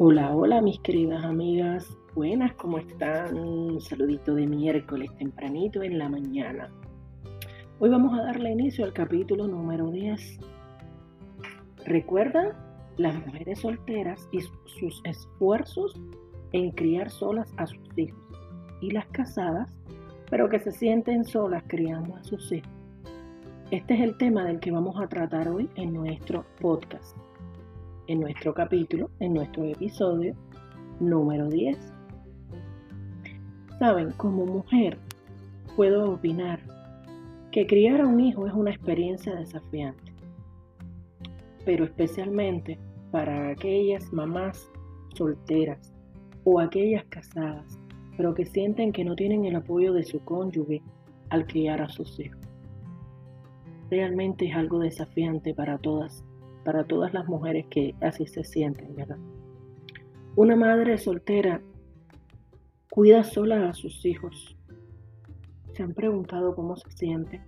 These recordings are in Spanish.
Hola, hola mis queridas amigas, buenas, ¿cómo están? Un saludito de miércoles tempranito en la mañana. Hoy vamos a darle inicio al capítulo número 10. ¿Recuerdan las mujeres solteras y sus esfuerzos en criar solas a sus hijos? Y las casadas, pero que se sienten solas criando a sus hijos. Este es el tema del que vamos a tratar hoy en nuestro podcast en nuestro capítulo, en nuestro episodio número 10. Saben, como mujer puedo opinar que criar a un hijo es una experiencia desafiante, pero especialmente para aquellas mamás solteras o aquellas casadas, pero que sienten que no tienen el apoyo de su cónyuge al criar a sus hijos. Realmente es algo desafiante para todas para todas las mujeres que así se sienten, ¿verdad? Una madre soltera cuida sola a sus hijos. ¿Se han preguntado cómo se siente?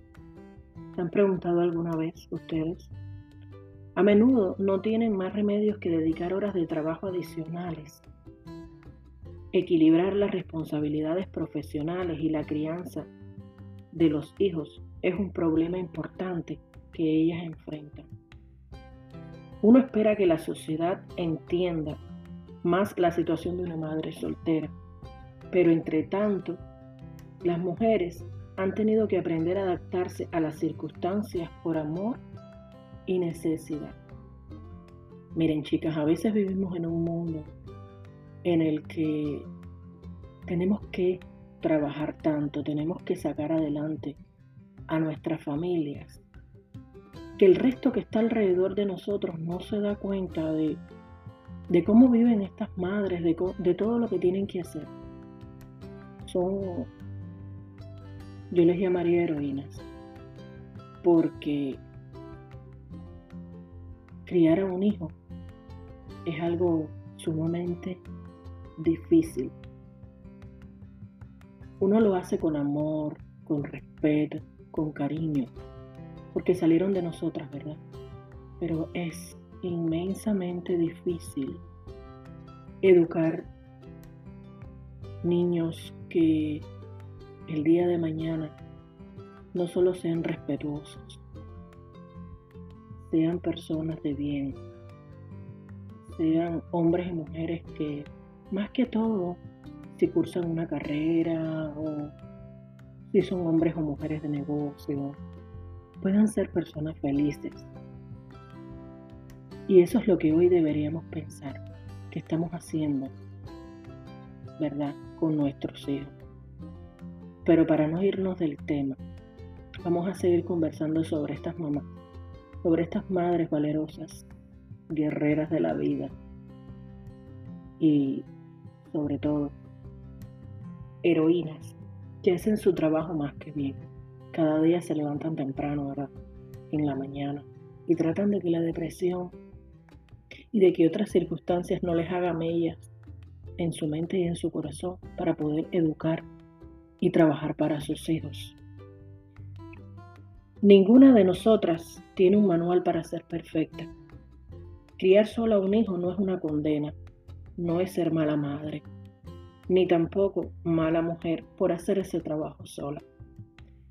¿Se han preguntado alguna vez ustedes? A menudo no tienen más remedios que dedicar horas de trabajo adicionales. Equilibrar las responsabilidades profesionales y la crianza de los hijos es un problema importante que ellas enfrentan. Uno espera que la sociedad entienda más la situación de una madre soltera, pero entre tanto, las mujeres han tenido que aprender a adaptarse a las circunstancias por amor y necesidad. Miren chicas, a veces vivimos en un mundo en el que tenemos que trabajar tanto, tenemos que sacar adelante a nuestras familias, que el resto que está alrededor de nosotros no se da cuenta de, cómo viven estas madres, de, de todo lo que tienen que hacer. Son, yo les llamaría heroínas, porque criar a un hijo es algo sumamente difícil. Uno lo hace con amor, con respeto, con cariño, porque salieron de nosotras, ¿verdad? Pero es inmensamente difícil educar niños que el día de mañana no solo sean respetuosos, sean personas de bien, sean hombres y mujeres que más que todo, si cursan una carrera o si son hombres o mujeres de negocio, puedan ser personas felices. Y eso es lo que hoy deberíamos pensar, que estamos haciendo, ¿verdad?, con nuestros hijos. Pero para no irnos del tema, vamos a seguir conversando sobre estas mamás, sobre estas madres valerosas, guerreras de la vida y sobre todo heroínas que hacen su trabajo más que bien. Cada día se levantan temprano, ¿verdad? En la mañana. Y tratan de que la depresión y de que otras circunstancias no les hagan mellas en su mente y en su corazón para poder educar y trabajar para sus hijos. Ninguna de nosotras tiene un manual para ser perfecta. Criar sola a un hijo no es una condena, no es ser mala madre, ni tampoco mala mujer por hacer ese trabajo sola.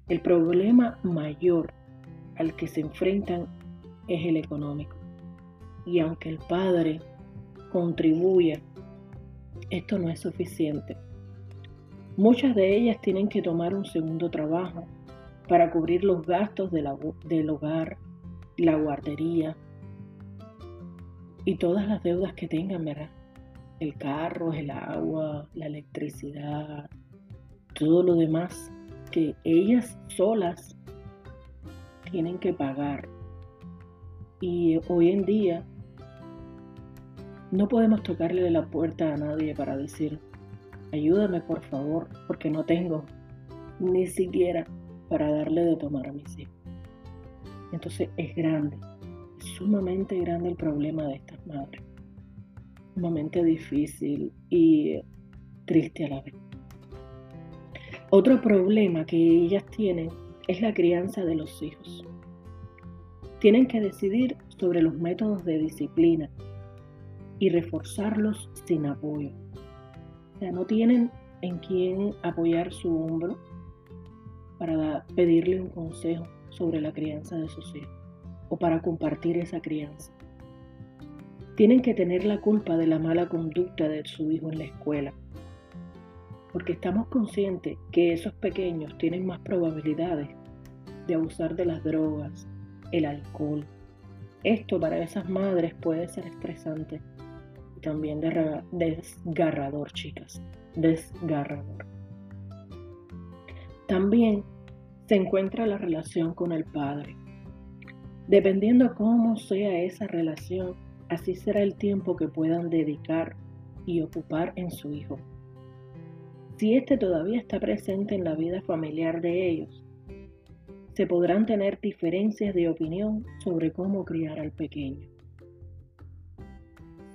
El problema mayor al que se enfrentan es el económico. Y aunque el padre contribuya, esto no es suficiente. Muchas de ellas tienen que tomar un segundo trabajo para cubrir los gastos del hogar, la guardería y todas las deudas que tengan, ¿verdad? El carro, el agua, la electricidad, todo lo demás que ellas solas tienen que pagar. Y hoy en día no podemos tocarle la puerta a nadie para decir, ayúdame por favor, porque no tengo ni siquiera para darle de tomar a mis hijos. Entonces es grande, sumamente grande el problema de estas madres. Sumamente difícil y triste a la vez. Otro problema que ellas tienen es la crianza de los hijos. Tienen que decidir sobre los métodos de disciplina y reforzarlos sin apoyo. O sea, no tienen en quién apoyar su hombro para pedirle un consejo sobre la crianza de sus hijos o para compartir esa crianza. Tienen que tener la culpa de la mala conducta de su hijo en la escuela, porque estamos conscientes que esos pequeños tienen más probabilidades de abusar de las drogas, el alcohol. Esto para esas madres puede ser estresante y también desgarrador, chicas, desgarrador. También se encuentra la relación con el padre. Dependiendo cómo sea esa relación, así será el tiempo que puedan dedicar y ocupar en su hijo. Si éste todavía está presente en la vida familiar de ellos, se podrán tener diferencias de opinión sobre cómo criar al pequeño.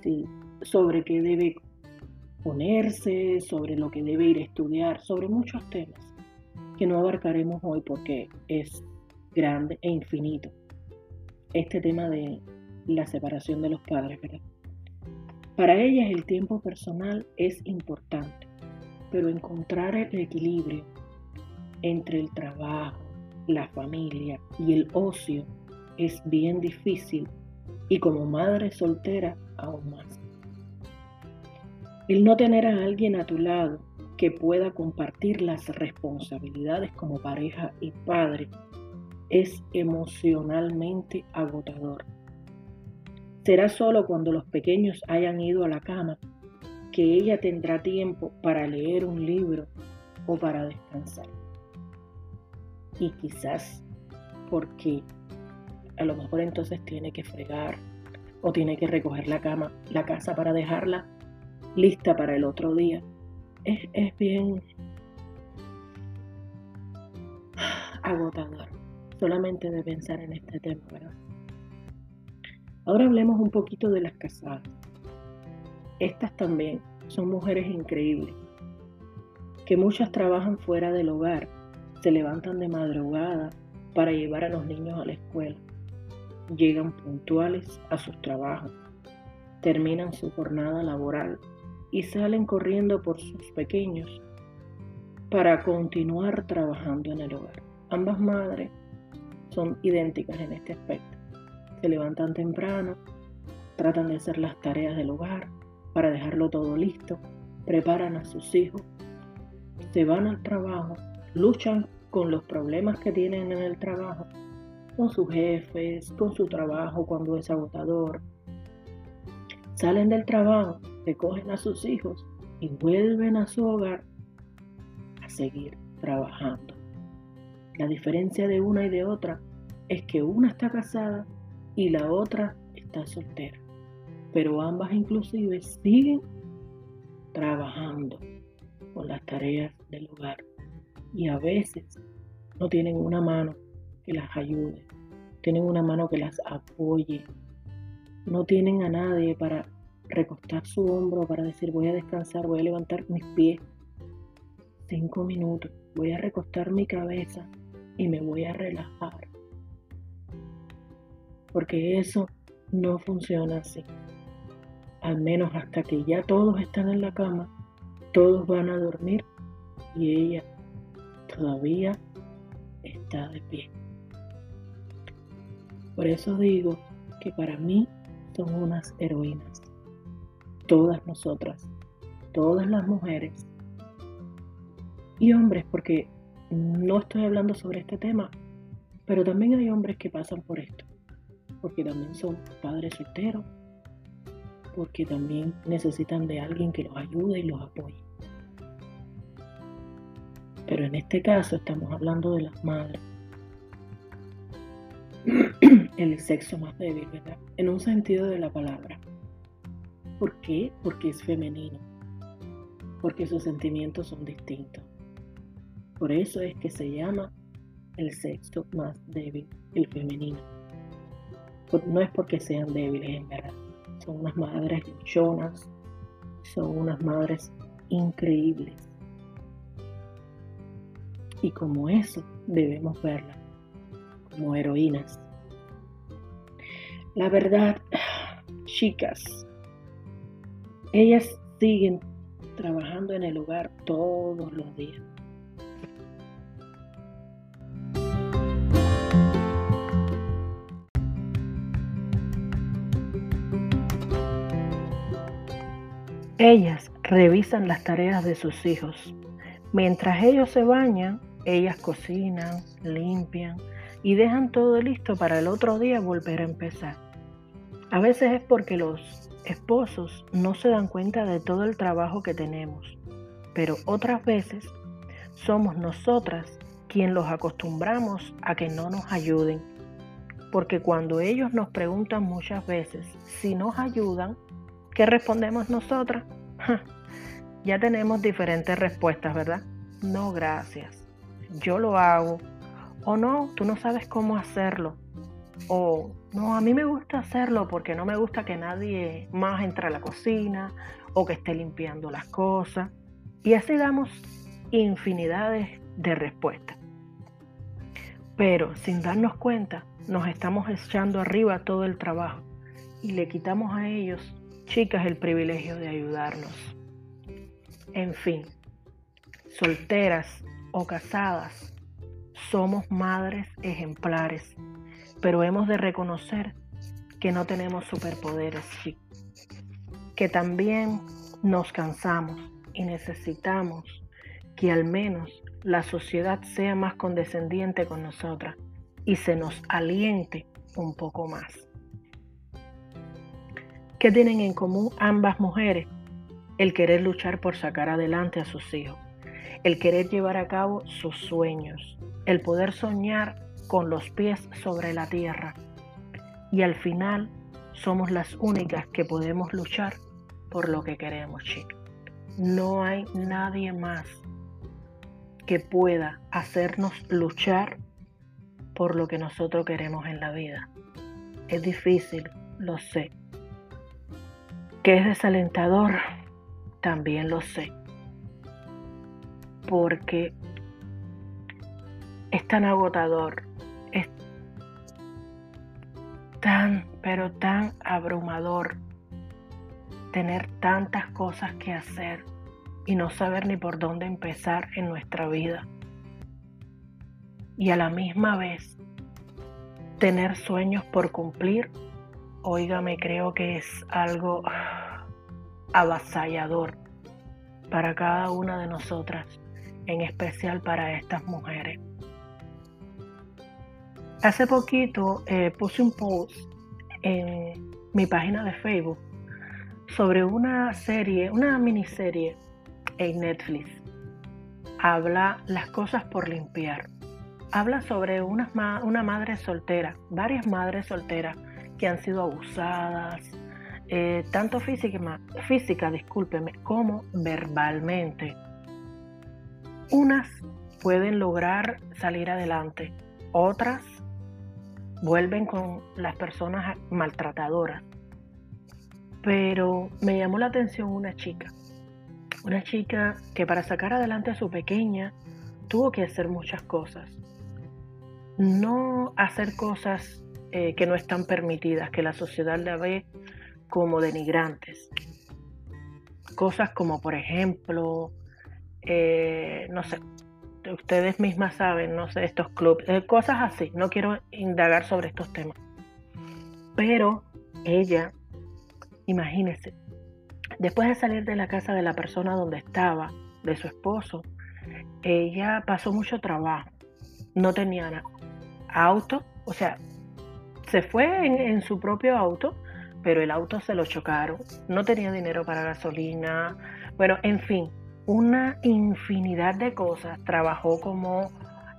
Sí, sobre qué debe ponerse, sobre lo que debe ir a estudiar, sobre muchos temas que no abarcaremos hoy porque es grande e infinito. Este tema de la separación de los padres, ¿verdad? Para ellas el tiempo personal es importante, pero encontrar el equilibrio entre el trabajo, la familia y el ocio es bien difícil y como madre soltera aún más. El no tener a alguien a tu lado que pueda compartir las responsabilidades como pareja y padre es emocionalmente agotador. Será solo cuando los pequeños hayan ido a la cama que ella tendrá tiempo para leer un libro o para descansar. Y quizás porque a lo mejor entonces tiene que fregar o tiene que recoger la cama, la casa para dejarla lista para el otro día es, bien agotador solamente de pensar en este tema, ¿verdad? Ahora hablemos un poquito de las casadas. Estas también son mujeres increíbles, que muchas trabajan fuera del hogar, se levantan de madrugada para llevar a los niños a la escuela, llegan puntuales a sus trabajos, terminan su jornada laboral y salen corriendo por sus pequeños para continuar trabajando en el hogar. Ambas madres son idénticas en este aspecto. Se levantan temprano, tratan de hacer las tareas del hogar para dejarlo todo listo, preparan a sus hijos, se van al trabajo, luchan con los problemas que tienen en el trabajo, con sus jefes, con su trabajo cuando es agotador. Salen del trabajo recogen a sus hijos y vuelven a su hogar a seguir trabajando. La diferencia de una y de otra es que una está casada y la otra está soltera, pero ambas inclusive siguen trabajando con las tareas del hogar y a veces no tienen una mano que las ayude, tienen una mano que las apoye, no tienen a nadie para recostar su hombro para decir voy a descansar, voy a levantar mis pies cinco minutos, voy a recostar mi cabeza y me voy a relajar. Porque eso no funciona así. Al menos hasta que ya todos están en la cama, todos van a dormir y ella todavía está de pie. Por eso digo que para mí son unas heroínas todas nosotras, todas las mujeres y hombres, porque no estoy hablando sobre este tema, pero también hay hombres que pasan por esto, porque también son padres solteros, porque también necesitan de alguien que los ayude y los apoye. Pero en este caso estamos hablando de las madres. El sexo más débil, ¿verdad? En un sentido de la palabra. ¿Por qué? Porque es femenino, porque sus sentimientos son distintos. Por eso es que se llama el sexo más débil, el femenino. No es porque sean débiles en verdad, son unas madres luchonas, son unas madres increíbles. Y como eso debemos verlas, como heroínas. La verdad, chicas, Ellas siguen trabajando en el hogar todos los días. Ellas revisan las tareas de sus hijos. Mientras ellos se bañan, ellas cocinan, limpian y dejan todo listo para el otro día volver a empezar. A veces es porque los esposos no se dan cuenta de todo el trabajo que tenemos, pero otras veces somos nosotras quien los acostumbramos a que no nos ayuden. Porque cuando ellos nos preguntan muchas veces si nos ayudan, ¿Qué respondemos nosotras? ya tenemos diferentes respuestas, ¿verdad? No, gracias. Yo lo hago. O no, tú no sabes cómo hacerlo. O no, a mí me gusta hacerlo porque no me gusta que nadie más entre a la cocina o que esté limpiando las cosas. Y así damos infinidades de respuestas. Pero sin darnos cuenta, nos estamos echando arriba todo el trabajo y le quitamos a ellos chicas el privilegio de ayudarnos. En fin, solteras o casadas, somos madres ejemplares, pero hemos de reconocer que no tenemos superpoderes, que también nos cansamos y necesitamos que al menos la sociedad sea más condescendiente con nosotras y se nos aliente un poco más. ¿Qué tienen en común ambas mujeres? El querer luchar por sacar adelante a sus hijos, el querer llevar a cabo sus sueños, el poder soñar con los pies sobre la tierra. Y al final somos las únicas que podemos luchar por lo que queremos, chicos. No hay nadie más que pueda hacernos luchar por lo que nosotros queremos en la vida. Es difícil, lo sé, que es desalentador, también lo sé. Porque es tan agotador, es tan, pero tan abrumador tener tantas cosas que hacer y no saber ni por dónde empezar en nuestra vida. Y a la misma vez tener sueños por cumplir, oígame, creo que es algo avasallador para cada una de nosotras, en especial para estas mujeres. Hace poquito eh, puse un post en mi página de Facebook sobre una serie, una miniserie en Netflix. Habla las cosas por limpiar. Habla sobre una, una madre soltera, varias madres solteras que han sido abusadas, eh, tanto física, discúlpeme, como verbalmente. Unas pueden lograr salir adelante, otras vuelven con las personas maltratadoras. Pero me llamó la atención una chica, una chica que para sacar adelante a su pequeña tuvo que hacer muchas cosas. No hacer cosas eh, que no están permitidas, que la sociedad la ve como denigrantes. Cosas como, por ejemplo, eh, no sé, ustedes mismas saben, no sé, estos clubes, eh, cosas así. No quiero indagar sobre estos temas. Pero ella, imagínese, después de salir de la casa de la persona donde estaba, de su esposo, ella pasó mucho trabajo. No tenía auto, o sea, se fue en su propio auto pero el auto se lo chocaron, no tenía dinero para gasolina, bueno, en fin, una infinidad de cosas. Trabajó como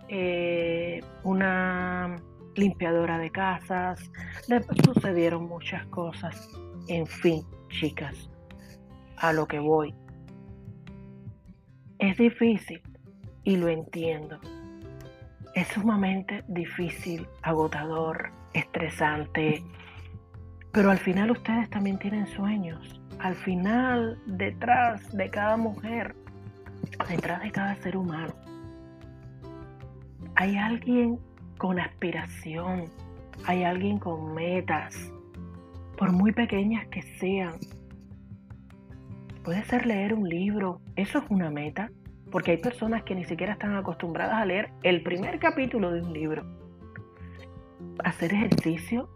eh, una limpiadora de casas, le sucedieron muchas cosas. En fin, chicas, a lo que voy. Es difícil y lo entiendo. Es sumamente difícil, agotador, estresante pero al final ustedes también tienen sueños. Al final, detrás de cada mujer, detrás de cada ser humano, hay alguien con aspiración, hay alguien con metas, por muy pequeñas que sean. Puede ser leer un libro, eso es una meta, porque hay personas que ni siquiera están acostumbradas a leer el primer capítulo de un libro. Hacer ejercicio.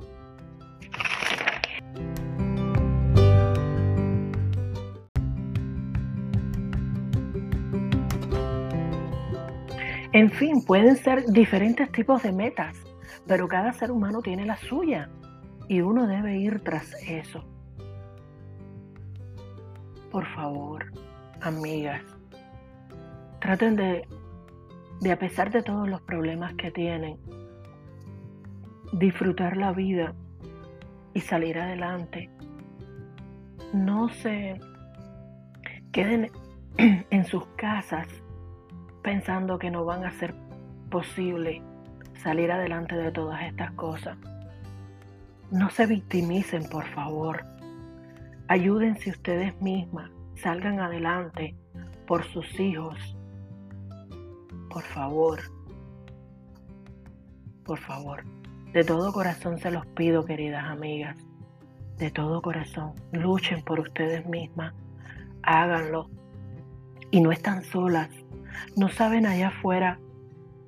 En fin, pueden ser diferentes tipos de metas, pero cada ser humano tiene la suya y uno debe ir tras eso. Por favor, amigas, traten de, de a pesar de todos los problemas que tienen, disfrutar la vida y salir adelante. No se queden en sus casas pensando que no van a ser posible salir adelante de todas estas cosas. No se victimicen, por favor. Ayúdense ustedes mismas, salgan adelante por sus hijos. Por favor, por favor, de todo corazón se los pido, queridas amigas, de todo corazón, luchen por ustedes mismas, háganlo. Y no están solas, no saben allá afuera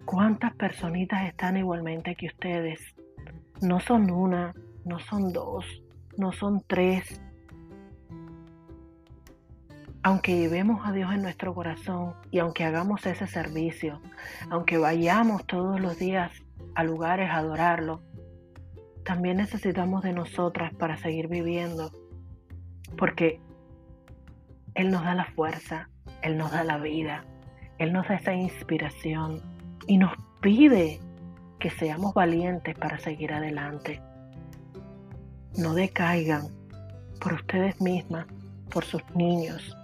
cuántas personitas están igualmente que ustedes. No son una, no son dos, no son tres, aunque llevemos a Dios en nuestro corazón y aunque hagamos ese servicio, aunque vayamos todos los días a lugares a adorarlo, también necesitamos de nosotras para seguir viviendo, porque Él nos da la fuerza, Él nos da la vida, Él nos da esa inspiración y nos pide que seamos valientes para seguir adelante. No decaigan por ustedes mismas, por sus niños,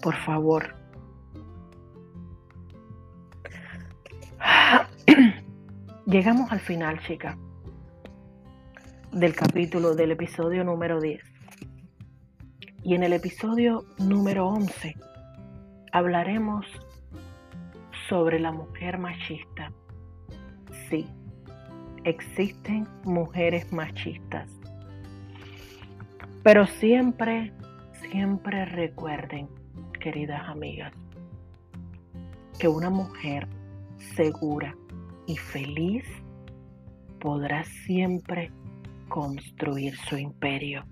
por favor. Llegamos al final, chica, del capítulo del episodio número 10. Y en el episodio número 11 hablaremos sobre la mujer machista. Sí, existen mujeres machistas. Pero siempre, siempre recuerden queridas amigas, que una mujer segura y feliz podrá siempre construir su imperio.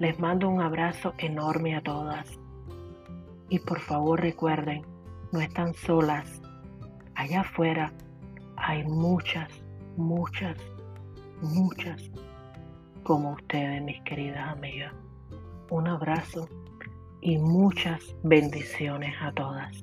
Les mando un abrazo enorme a todas y por favor recuerden, no están solas. Allá afuera hay muchas, muchas, muchas como ustedes, mis queridas amigas. Un abrazo y muchas bendiciones a todas.